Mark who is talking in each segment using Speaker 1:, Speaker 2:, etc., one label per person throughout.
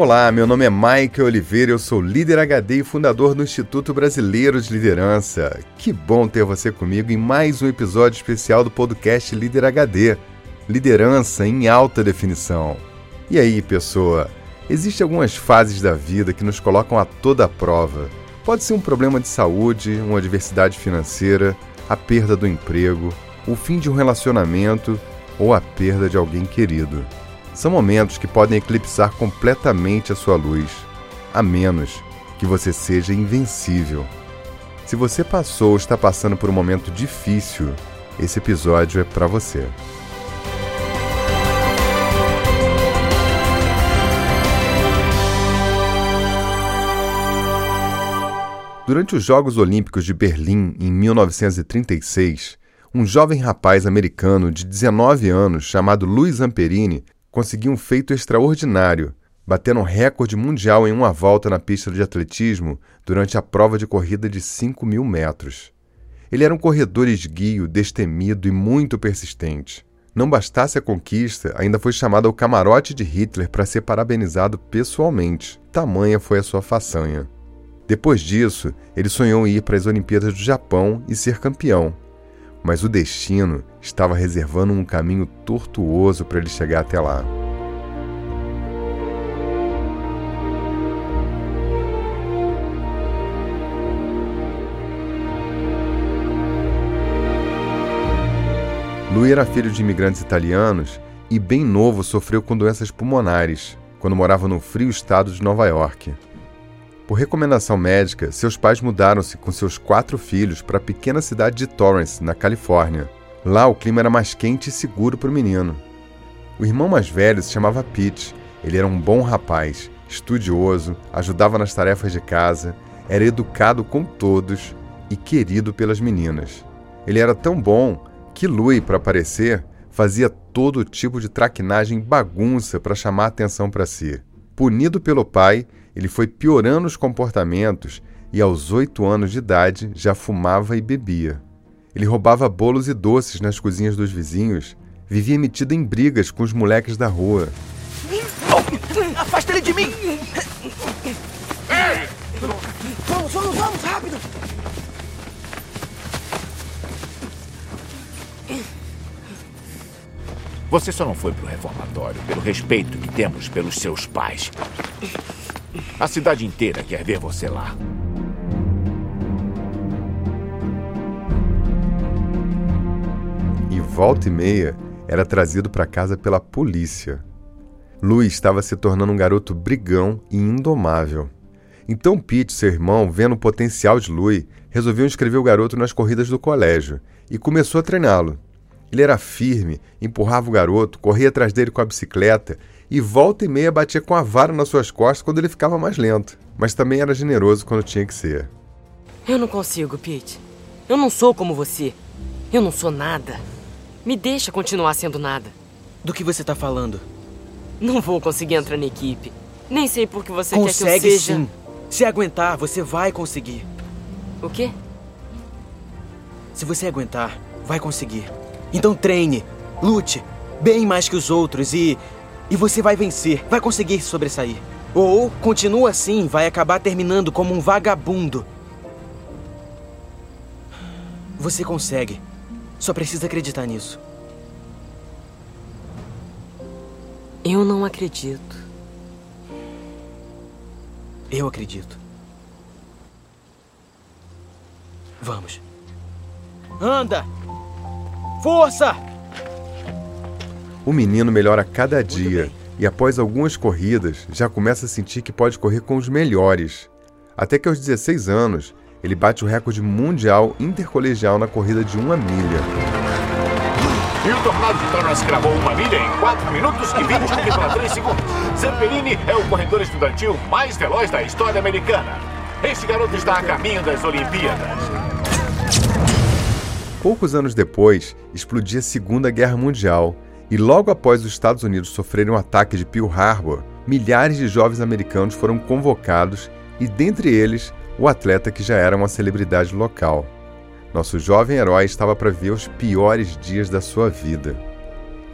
Speaker 1: Olá, meu nome é Mike Oliveira, eu sou líder HD e fundador do Instituto Brasileiro de Liderança. Que bom ter você comigo em mais um episódio especial do podcast Líder HD Liderança em Alta Definição. E aí, pessoa? Existem algumas fases da vida que nos colocam a toda a prova. Pode ser um problema de saúde, uma adversidade financeira, a perda do emprego, o fim de um relacionamento ou a perda de alguém querido. São momentos que podem eclipsar completamente a sua luz, a menos que você seja invencível. Se você passou ou está passando por um momento difícil, esse episódio é para você. Durante os Jogos Olímpicos de Berlim em 1936, um jovem rapaz americano de 19 anos chamado Luiz Amperini conseguiu um feito extraordinário, batendo um recorde mundial em uma volta na pista de atletismo durante a prova de corrida de 5 mil metros. Ele era um corredor esguio, destemido e muito persistente. Não bastasse a conquista, ainda foi chamado ao camarote de Hitler para ser parabenizado pessoalmente. Tamanha foi a sua façanha. Depois disso, ele sonhou em ir para as Olimpíadas do Japão e ser campeão. Mas o destino estava reservando um caminho tortuoso para ele chegar até lá. Lui era filho de imigrantes italianos e, bem novo, sofreu com doenças pulmonares quando morava no frio estado de Nova York. Por recomendação médica, seus pais mudaram-se com seus quatro filhos para a pequena cidade de Torrance, na Califórnia. Lá o clima era mais quente e seguro para o menino. O irmão mais velho se chamava Pete. Ele era um bom rapaz, estudioso, ajudava nas tarefas de casa, era educado com todos e querido pelas meninas. Ele era tão bom que Louis, para aparecer, fazia todo tipo de traquinagem bagunça para chamar atenção para si. Punido pelo pai, ele foi piorando os comportamentos e, aos oito anos de idade, já fumava e bebia. Ele roubava bolos e doces nas cozinhas dos vizinhos, vivia metido em brigas com os moleques da rua.
Speaker 2: Oh, afasta ele de mim!
Speaker 3: Ei! Vamos, vamos, vamos, rápido!
Speaker 2: Você só não foi pro reformatório pelo respeito que temos pelos seus pais. A cidade inteira quer ver você lá.
Speaker 1: E volta e meia era trazido para casa pela polícia. Louis estava se tornando um garoto brigão e indomável. Então Pete, seu irmão, vendo o potencial de Louis, resolveu inscrever o garoto nas corridas do colégio e começou a treiná-lo. Ele era firme, empurrava o garoto, corria atrás dele com a bicicleta e volta e meia batia com a vara nas suas costas quando ele ficava mais lento, mas também era generoso quando tinha que ser.
Speaker 4: Eu não consigo, Pete. Eu não sou como você. Eu não sou nada. Me deixa continuar sendo nada.
Speaker 5: Do que você tá falando?
Speaker 4: Não vou conseguir entrar na equipe. Nem sei por que você
Speaker 5: Consegue
Speaker 4: quer que eu seja...
Speaker 5: sim. Se aguentar, você vai conseguir.
Speaker 4: O quê?
Speaker 5: Se você aguentar, vai conseguir. Então treine, lute, bem mais que os outros e e você vai vencer, vai conseguir sobressair. Ou continua assim, vai acabar terminando como um vagabundo. Você consegue. Só precisa acreditar nisso.
Speaker 4: Eu não acredito.
Speaker 5: Eu acredito. Vamos. Anda! Força!
Speaker 1: O menino melhora cada dia e, após algumas corridas, já começa a sentir que pode correr com os melhores. Até que aos 16 anos, ele bate o recorde mundial intercolegial na corrida de uma milha.
Speaker 2: E o Tornado de Torres cravou uma milha em 4 minutos e 21,3 segundos. Zamperini é o corredor estudantil mais veloz da história americana. Esse garoto está a caminho das Olimpíadas.
Speaker 1: Poucos anos depois, explodia a Segunda Guerra Mundial e logo após os Estados Unidos sofrerem um ataque de Pearl Harbor, milhares de jovens americanos foram convocados e, dentre eles, o atleta que já era uma celebridade local. Nosso jovem herói estava para ver os piores dias da sua vida.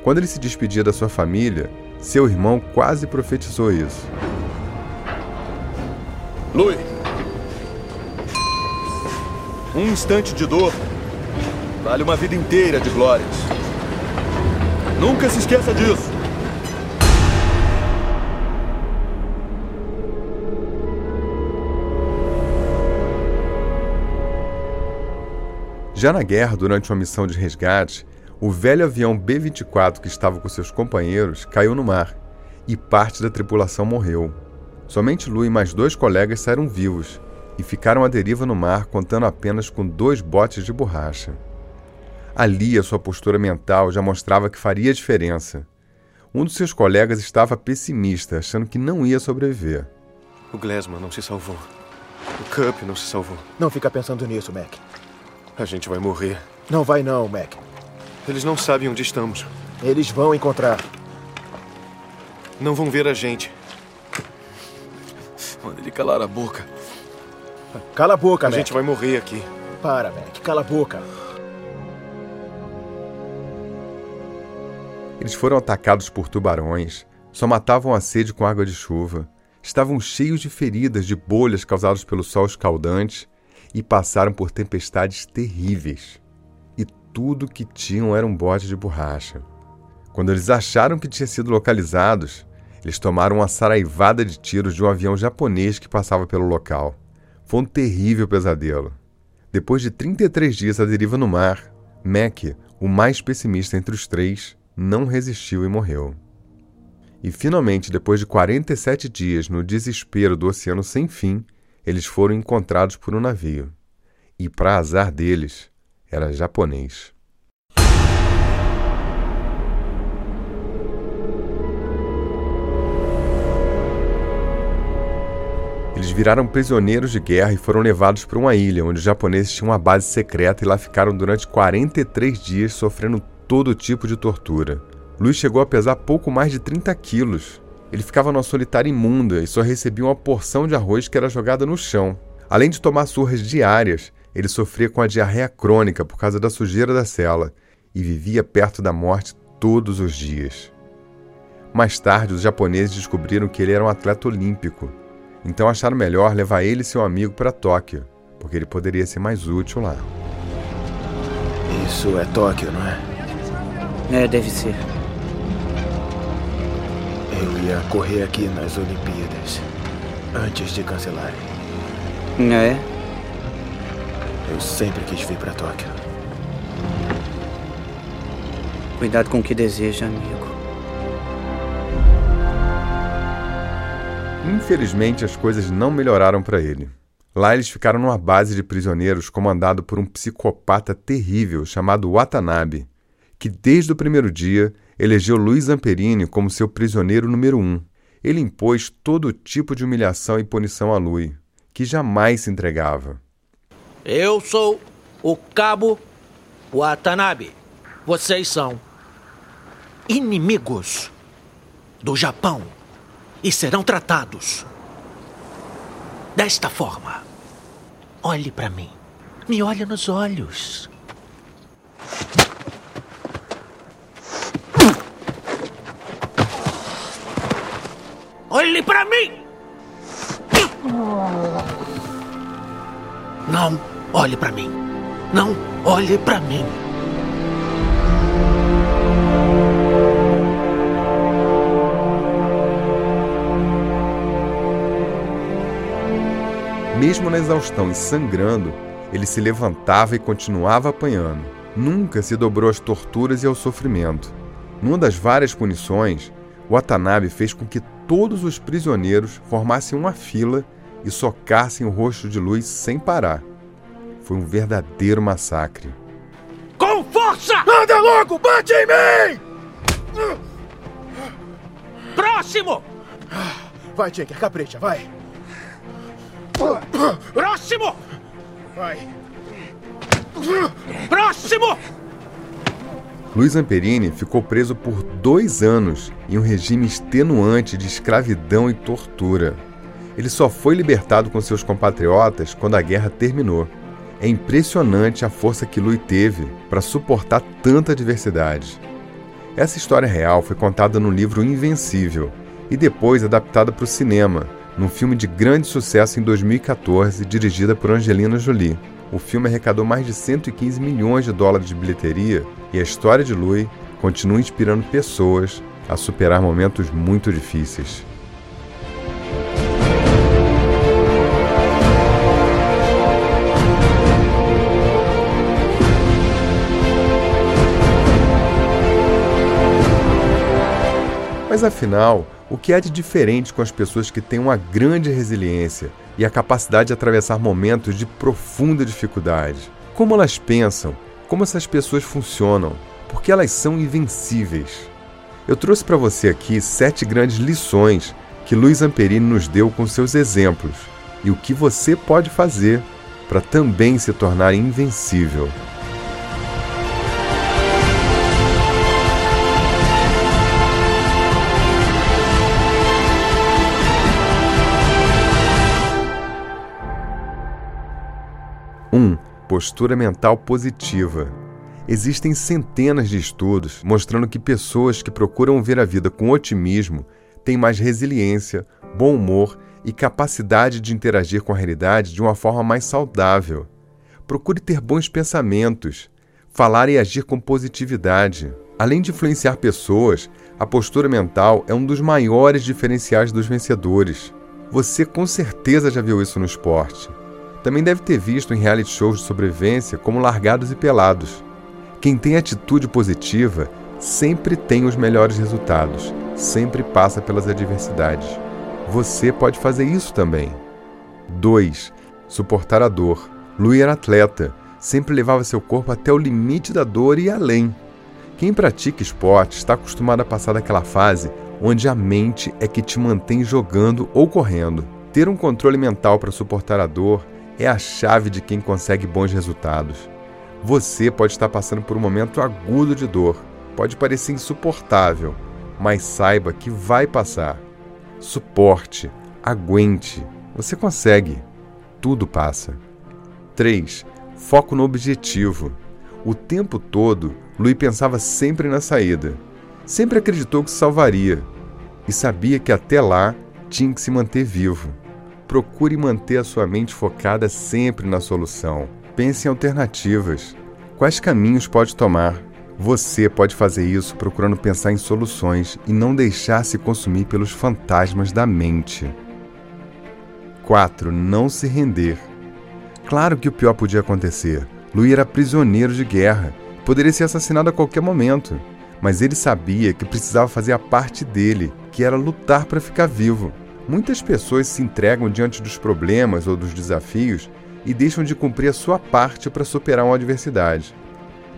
Speaker 1: Quando ele se despedia da sua família, seu irmão quase profetizou isso.
Speaker 6: Louis. Um instante de dor vale uma vida inteira de glórias. Nunca se esqueça disso.
Speaker 1: Já na guerra, durante uma missão de resgate, o velho avião B-24 que estava com seus companheiros caiu no mar e parte da tripulação morreu. Somente Lu e mais dois colegas saíram vivos e ficaram à deriva no mar, contando apenas com dois botes de borracha. Ali, a sua postura mental já mostrava que faria diferença. Um dos seus colegas estava pessimista, achando que não ia sobreviver.
Speaker 7: O Glesman não se salvou. O Cup não se salvou.
Speaker 3: Não fica pensando nisso, Mac.
Speaker 7: A gente vai morrer.
Speaker 3: Não vai não, Mac.
Speaker 7: Eles não sabem onde estamos.
Speaker 3: Eles vão encontrar.
Speaker 7: Não vão ver a gente. Manda ele calar a boca.
Speaker 3: Cala a boca,
Speaker 7: A
Speaker 3: Mac.
Speaker 7: gente vai morrer aqui.
Speaker 3: Para, Mac. Cala a boca.
Speaker 1: Eles foram atacados por tubarões, só matavam a sede com água de chuva, estavam cheios de feridas de bolhas causadas pelo sol escaldante e passaram por tempestades terríveis. E tudo que tinham era um bote de borracha. Quando eles acharam que tinham sido localizados, eles tomaram uma saraivada de tiros de um avião japonês que passava pelo local. Foi um terrível pesadelo. Depois de 33 dias à deriva no mar, Mac, o mais pessimista entre os três, não resistiu e morreu. E finalmente, depois de 47 dias no desespero do oceano sem fim, eles foram encontrados por um navio. E, para azar deles, era japonês. Eles viraram prisioneiros de guerra e foram levados para uma ilha onde os japoneses tinham uma base secreta e lá ficaram durante 43 dias sofrendo todo tipo de tortura. Luiz chegou a pesar pouco mais de 30 quilos. Ele ficava numa solitária imunda e só recebia uma porção de arroz que era jogada no chão. Além de tomar surras diárias, ele sofria com a diarreia crônica por causa da sujeira da cela e vivia perto da morte todos os dias. Mais tarde, os japoneses descobriram que ele era um atleta olímpico, então acharam melhor levar ele e seu amigo para Tóquio, porque ele poderia ser mais útil lá.
Speaker 3: Isso é Tóquio, não é?
Speaker 8: É, deve ser.
Speaker 3: Eu ia correr aqui nas Olimpíadas. Antes de cancelarem.
Speaker 8: É?
Speaker 3: Eu sempre quis vir pra Tóquio.
Speaker 8: Cuidado com o que deseja, amigo.
Speaker 1: Infelizmente, as coisas não melhoraram para ele. Lá eles ficaram numa base de prisioneiros comandado por um psicopata terrível chamado Watanabe, que desde o primeiro dia elegeu Luiz Zamperini como seu prisioneiro número um. Ele impôs todo tipo de humilhação e punição a Lui, que jamais se entregava.
Speaker 9: Eu sou o Cabo Watanabe. Vocês são inimigos do Japão e serão tratados desta forma. Olhe para mim. Me olhe nos olhos. Não olhe para mim. Não olhe para mim.
Speaker 1: Mesmo na exaustão e sangrando, ele se levantava e continuava apanhando. Nunca se dobrou às torturas e ao sofrimento. Numa das várias punições, Watanabe fez com que todos os prisioneiros formassem uma fila e socassem o rosto de Luz sem parar. Foi um verdadeiro massacre.
Speaker 9: Com força!
Speaker 3: Anda logo! Bate em mim!
Speaker 9: Próximo!
Speaker 3: Vai, Tinker, capricha, vai!
Speaker 9: Próximo!
Speaker 3: Vai!
Speaker 9: Próximo!
Speaker 1: Luiz Amperini ficou preso por dois anos em um regime extenuante de escravidão e tortura. Ele só foi libertado com seus compatriotas quando a guerra terminou. É impressionante a força que Lui teve para suportar tanta adversidade. Essa história real foi contada no livro Invencível e depois adaptada para o cinema num filme de grande sucesso em 2014, dirigida por Angelina Jolie. O filme arrecadou mais de 115 milhões de dólares de bilheteria e a história de Louis continua inspirando pessoas a superar momentos muito difíceis. Mas afinal, o que há de diferente com as pessoas que têm uma grande resiliência e a capacidade de atravessar momentos de profunda dificuldade? Como elas pensam? Como essas pessoas funcionam? Porque elas são invencíveis. Eu trouxe para você aqui sete grandes lições que Luiz Amperini nos deu com seus exemplos e o que você pode fazer para também se tornar invencível. 1. Postura mental positiva. Existem centenas de estudos mostrando que pessoas que procuram ver a vida com otimismo têm mais resiliência, bom humor e capacidade de interagir com a realidade de uma forma mais saudável. Procure ter bons pensamentos, falar e agir com positividade. Além de influenciar pessoas, a postura mental é um dos maiores diferenciais dos vencedores. Você com certeza já viu isso no esporte. Também deve ter visto em reality shows de sobrevivência como Largados e Pelados. Quem tem atitude positiva sempre tem os melhores resultados, sempre passa pelas adversidades. Você pode fazer isso também. 2. Suportar a dor. Louis era atleta, sempre levava seu corpo até o limite da dor e além. Quem pratica esporte está acostumado a passar daquela fase onde a mente é que te mantém jogando ou correndo. Ter um controle mental para suportar a dor é a chave de quem consegue bons resultados. Você pode estar passando por um momento agudo de dor, pode parecer insuportável, mas saiba que vai passar. Suporte, aguente, você consegue. Tudo passa. 3. Foco no objetivo. O tempo todo, Louis pensava sempre na saída. Sempre acreditou que se salvaria e sabia que até lá tinha que se manter vivo. Procure manter a sua mente focada sempre na solução. Pense em alternativas. Quais caminhos pode tomar? Você pode fazer isso procurando pensar em soluções e não deixar se consumir pelos fantasmas da mente. 4. Não se render. Claro que o pior podia acontecer. Louis era prisioneiro de guerra. Poderia ser assassinado a qualquer momento. Mas ele sabia que precisava fazer a parte dele, que era lutar para ficar vivo. Muitas pessoas se entregam diante dos problemas ou dos desafios e deixam de cumprir a sua parte para superar uma adversidade.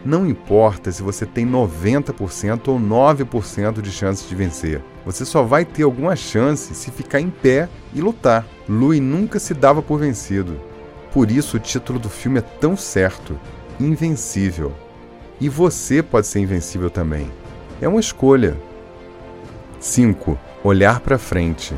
Speaker 1: Não importa se você tem 90% ou 9% de chances de vencer. Você só vai ter alguma chance se ficar em pé e lutar. Louis nunca se dava por vencido. Por isso o título do filme é tão certo: Invencível. E você pode ser invencível também. É uma escolha. 5. Olhar para frente.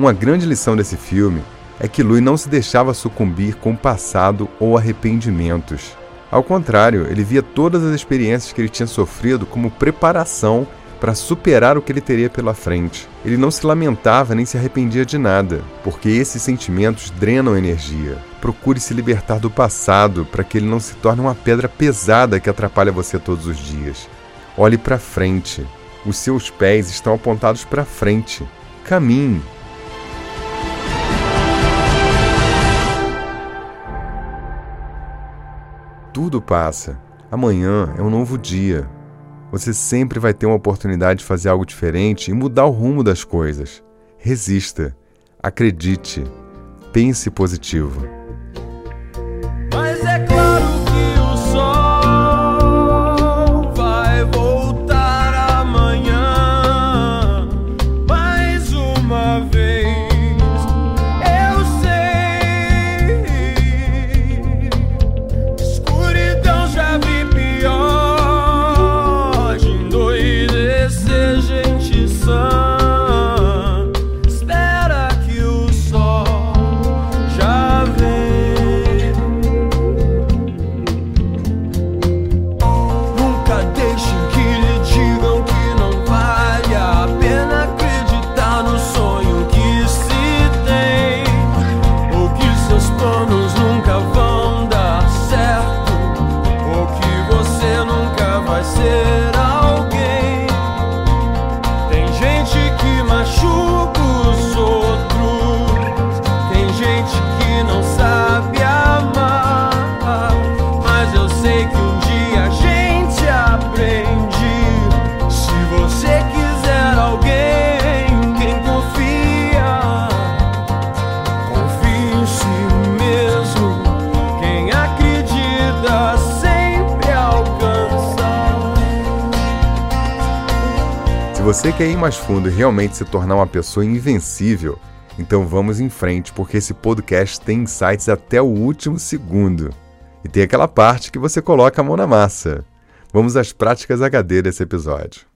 Speaker 1: Uma grande lição desse filme é que Louis não se deixava sucumbir com o passado ou arrependimentos. Ao contrário, ele via todas as experiências que ele tinha sofrido como preparação para superar o que ele teria pela frente. Ele não se lamentava nem se arrependia de nada, porque esses sentimentos drenam energia. Procure se libertar do passado para que ele não se torne uma pedra pesada que atrapalha você todos os dias. Olhe para frente. Os seus pés estão apontados para frente. Caminhe. Tudo passa. Amanhã é um novo dia. Você sempre vai ter uma oportunidade de fazer algo diferente e mudar o rumo das coisas. Resista. Acredite. Pense positivo. Você quer ir mais fundo e realmente se tornar uma pessoa invencível, então vamos em frente, porque esse podcast tem insights até o último segundo. E tem aquela parte que você coloca a mão na massa. Vamos às práticas HD desse episódio.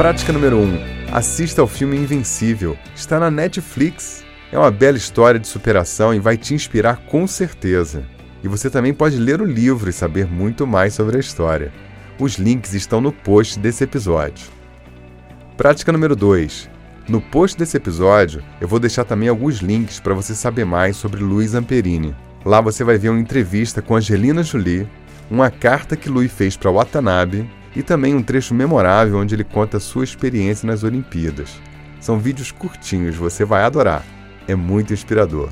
Speaker 1: Prática número 1. Um, assista ao filme Invencível. Está na Netflix. É uma bela história de superação e vai te inspirar com certeza. E você também pode ler o livro e saber muito mais sobre a história. Os links estão no post desse episódio. Prática número 2. No post desse episódio, eu vou deixar também alguns links para você saber mais sobre Luiz Amperini. Lá você vai ver uma entrevista com Angelina Jolie, uma carta que Luiz fez para Watanabe e também um trecho memorável onde ele conta sua experiência nas Olimpíadas. São vídeos curtinhos, você vai adorar. É muito inspirador.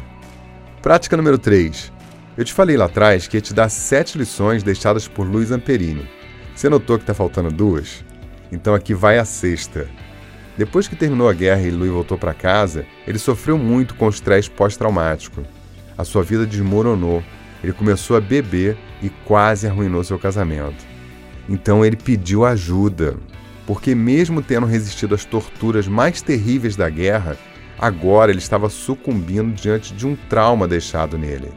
Speaker 1: Prática número 3. Eu te falei lá atrás que ia te dar sete lições deixadas por Luiz Amperini. Você notou que está faltando duas? Então aqui vai a sexta. Depois que terminou a guerra e Luiz voltou para casa, ele sofreu muito com o estresse pós-traumático. A sua vida desmoronou, ele começou a beber e quase arruinou seu casamento. Então ele pediu ajuda, porque, mesmo tendo resistido às torturas mais terríveis da guerra, agora ele estava sucumbindo diante de um trauma deixado nele.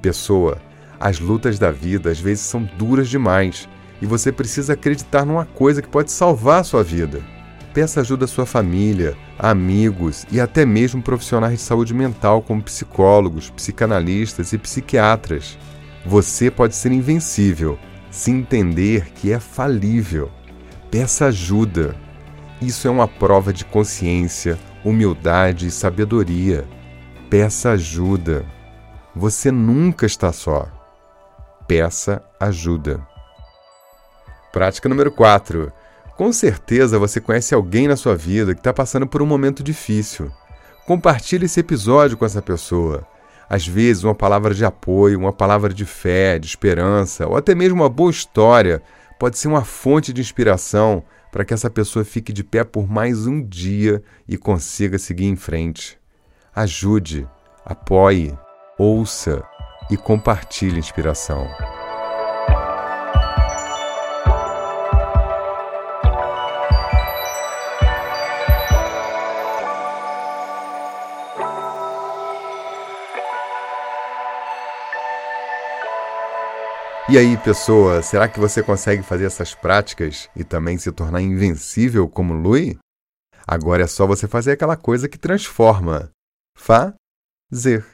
Speaker 1: Pessoa, as lutas da vida às vezes são duras demais e você precisa acreditar numa coisa que pode salvar a sua vida. Peça ajuda à sua família, amigos e até mesmo profissionais de saúde mental como psicólogos, psicanalistas e psiquiatras. Você pode ser invencível se entender que é falível. Peça ajuda. Isso é uma prova de consciência, humildade e sabedoria. Peça ajuda. Você nunca está só. Peça ajuda. Prática número 4. Com certeza você conhece alguém na sua vida que está passando por um momento difícil. Compartilhe esse episódio com essa pessoa. Às vezes, uma palavra de apoio, uma palavra de fé, de esperança, ou até mesmo uma boa história pode ser uma fonte de inspiração para que essa pessoa fique de pé por mais um dia e consiga seguir em frente. Ajude, apoie, ouça e compartilhe inspiração. E aí, pessoa, será que você consegue fazer essas práticas e também se tornar invencível como Lui? Agora é só você fazer aquela coisa que transforma. Fazer.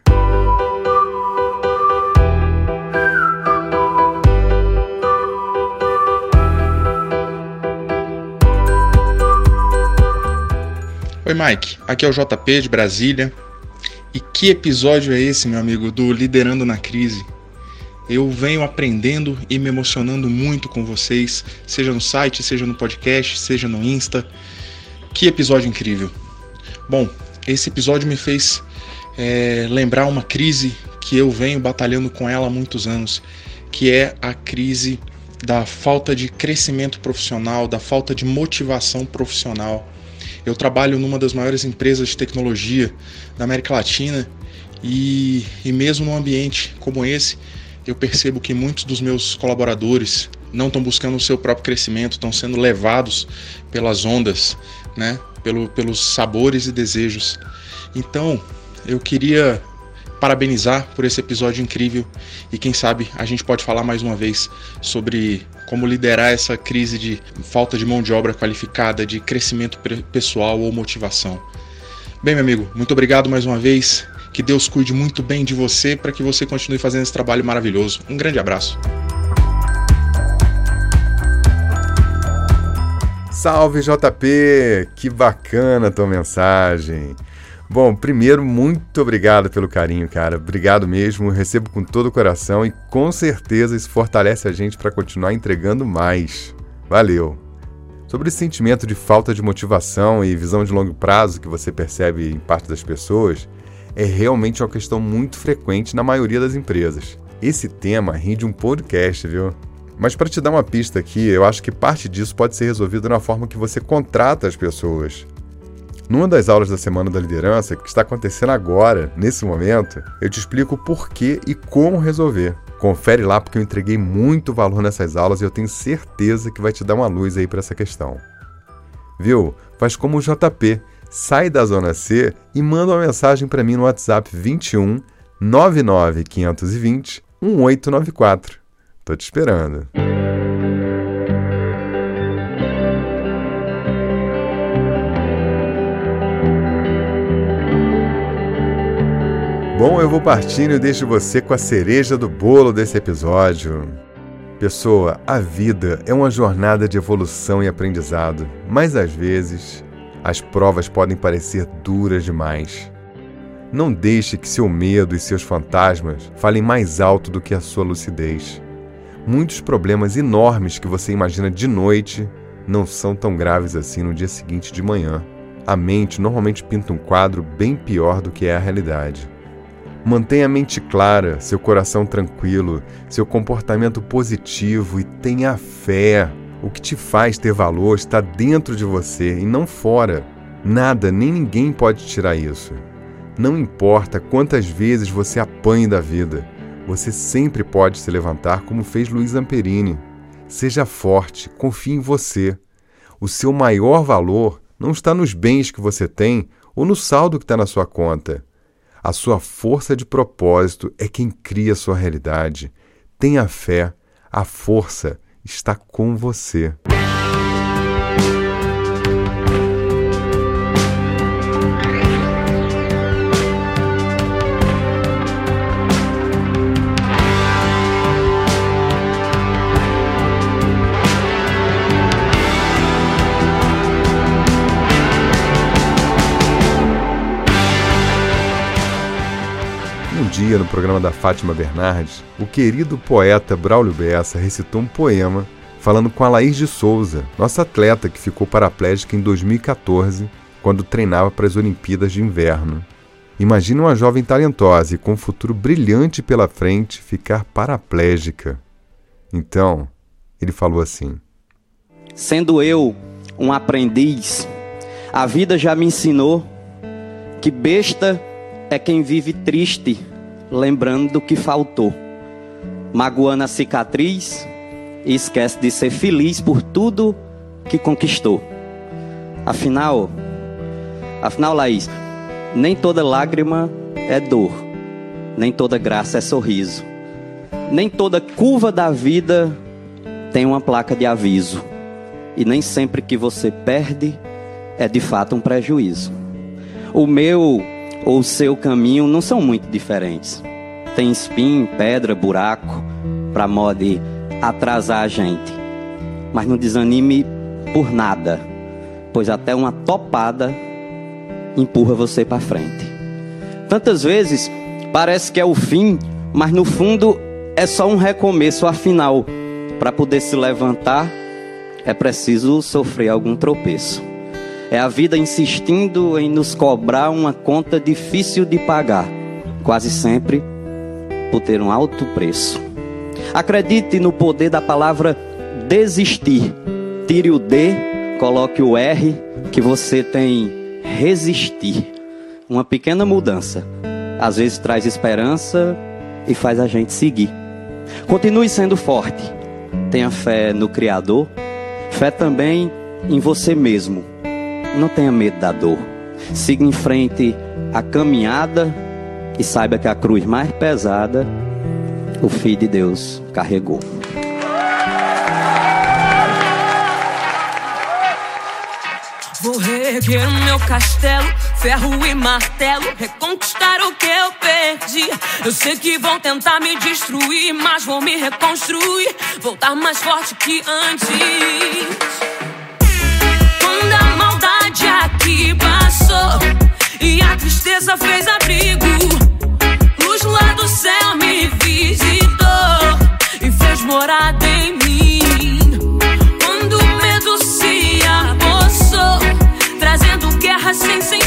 Speaker 10: Oi, Mike. Aqui é o JP de Brasília. E que episódio é esse, meu amigo, do Liderando na Crise? Eu venho aprendendo e me emocionando muito com vocês, seja no site, seja no podcast, seja no Insta. Que episódio incrível! Bom, esse episódio me fez é, lembrar uma crise que eu venho batalhando com ela há muitos anos, que é a crise da falta de crescimento profissional, da falta de motivação profissional. Eu trabalho numa das maiores empresas de tecnologia da América Latina e, e mesmo num ambiente como esse, eu percebo que muitos dos meus colaboradores não estão buscando o seu próprio crescimento, estão sendo levados pelas ondas, né? Pelo, pelos sabores e desejos. Então, eu queria parabenizar por esse episódio incrível e quem sabe a gente pode falar mais uma vez sobre como liderar essa crise de falta de mão de obra qualificada, de crescimento pessoal ou motivação. Bem, meu amigo, muito obrigado mais uma vez. Que Deus cuide muito bem de você para que você continue fazendo esse trabalho maravilhoso. Um grande abraço.
Speaker 1: Salve JP! Que bacana a tua mensagem. Bom, primeiro, muito obrigado pelo carinho, cara. Obrigado mesmo. Recebo com todo o coração e com certeza isso fortalece a gente para continuar entregando mais. Valeu! Sobre esse sentimento de falta de motivação e visão de longo prazo que você percebe em parte das pessoas, é realmente uma questão muito frequente na maioria das empresas. Esse tema rende um podcast, viu? Mas para te dar uma pista aqui, eu acho que parte disso pode ser resolvido na forma que você contrata as pessoas. Numa das aulas da Semana da Liderança, que está acontecendo agora, nesse momento, eu te explico por que e como resolver. Confere lá porque eu entreguei muito valor nessas aulas e eu tenho certeza que vai te dar uma luz aí para essa questão. Viu? Faz como o JP, sai da zona C e manda uma mensagem para mim no WhatsApp 21 99 520 1894. Tô te esperando. Bom, eu vou partindo e deixo você com a cereja do bolo desse episódio. Pessoa, a vida é uma jornada de evolução e aprendizado, mas às vezes as provas podem parecer duras demais. Não deixe que seu medo e seus fantasmas falem mais alto do que a sua lucidez. Muitos problemas enormes que você imagina de noite não são tão graves assim no dia seguinte de manhã. A mente normalmente pinta um quadro bem pior do que é a realidade. Mantenha a mente clara, seu coração tranquilo, seu comportamento positivo e tenha fé. O que te faz ter valor está dentro de você e não fora. Nada nem ninguém pode tirar isso. Não importa quantas vezes você apanhe da vida, você sempre pode se levantar como fez Luiz Amperini. Seja forte, confie em você. O seu maior valor não está nos bens que você tem ou no saldo que está na sua conta a sua força de propósito é quem cria a sua realidade. Tenha fé, a força está com você. Programa da Fátima Bernardes, o querido poeta Braulio Bessa recitou um poema falando com a Laís de Souza, nossa atleta que ficou paraplégica em 2014, quando treinava para as Olimpíadas de Inverno. Imagina uma jovem talentosa e com um futuro brilhante pela frente ficar paraplégica. Então, ele falou assim:
Speaker 11: Sendo eu um aprendiz, a vida já me ensinou que besta é quem vive triste lembrando do que faltou, magoando a cicatriz e esquece de ser feliz por tudo que conquistou. Afinal, afinal, Laís, nem toda lágrima é dor, nem toda graça é sorriso, nem toda curva da vida tem uma placa de aviso, e nem sempre que você perde é de fato um prejuízo. O meu ou seu caminho não são muito diferentes. Tem espinho, pedra, buraco, para modo atrasar a gente. Mas não desanime por nada, pois até uma topada empurra você para frente. Tantas vezes parece que é o fim, mas no fundo é só um recomeço. Afinal, para poder se levantar, é preciso sofrer algum tropeço. É a vida insistindo em nos cobrar uma conta difícil de pagar, quase sempre por ter um alto preço. Acredite no poder da palavra desistir. Tire o D, coloque o R, que você tem resistir. Uma pequena mudança, às vezes traz esperança e faz a gente seguir. Continue sendo forte. Tenha fé no Criador, fé também em você mesmo não tenha medo da dor. Siga em frente a caminhada e saiba que a cruz mais pesada o Filho de Deus carregou.
Speaker 12: Vou reerguer o meu castelo, ferro e martelo, reconquistar o que eu perdi. Eu sei que vão tentar me destruir, mas vou me reconstruir, voltar mais forte que antes. Que passou e a tristeza fez abrigo. Luz lá do céu me visitou e fez morada em mim. Quando o medo se apossou, trazendo guerra sem sentido.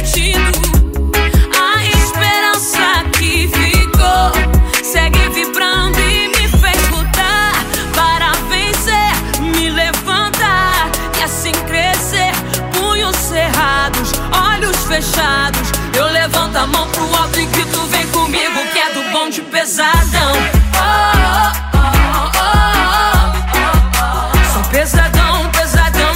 Speaker 12: Namorados. Eu levanto a mão pro alto e grito: vem comigo, que é do bom de pesadão. Oh, oh, oh, Sou pesadão, pesadão.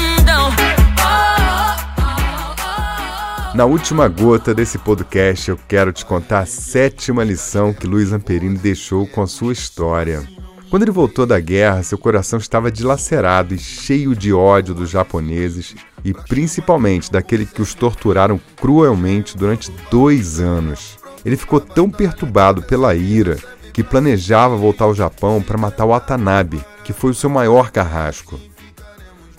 Speaker 1: Na última gota desse podcast, eu quero te contar a sétima lição que Luiz Amperini deixou com a sua história. Quando ele voltou da guerra, seu coração estava dilacerado e cheio de ódio dos japoneses e principalmente daquele que os torturaram cruelmente durante dois anos. Ele ficou tão perturbado pela ira que planejava voltar ao Japão para matar o Watanabe, que foi o seu maior carrasco.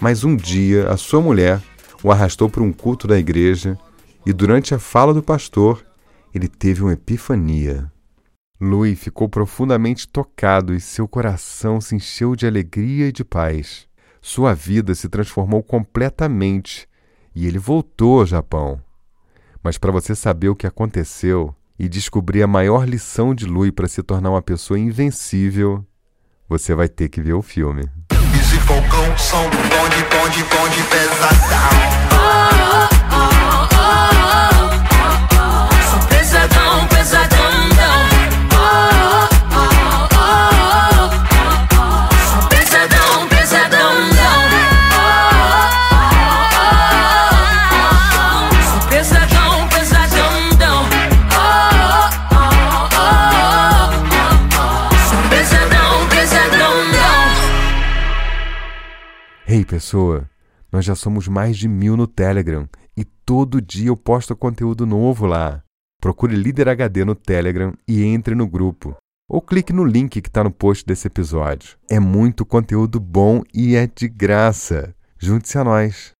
Speaker 1: Mas um dia, a sua mulher o arrastou para um culto da igreja e, durante a fala do pastor, ele teve uma epifania. Louis ficou profundamente tocado e seu coração se encheu de alegria e de paz. Sua vida se transformou completamente e ele voltou ao Japão. Mas para você saber o que aconteceu e descobrir a maior lição de Louis para se tornar uma pessoa invencível, você vai ter que ver o filme. som bonde, bonde, bonde. Pessoa, nós já somos mais de mil no Telegram e todo dia eu posto conteúdo novo lá. Procure Líder HD no Telegram e entre no grupo. Ou clique no link que está no post desse episódio. É muito conteúdo bom e é de graça. Junte-se a nós.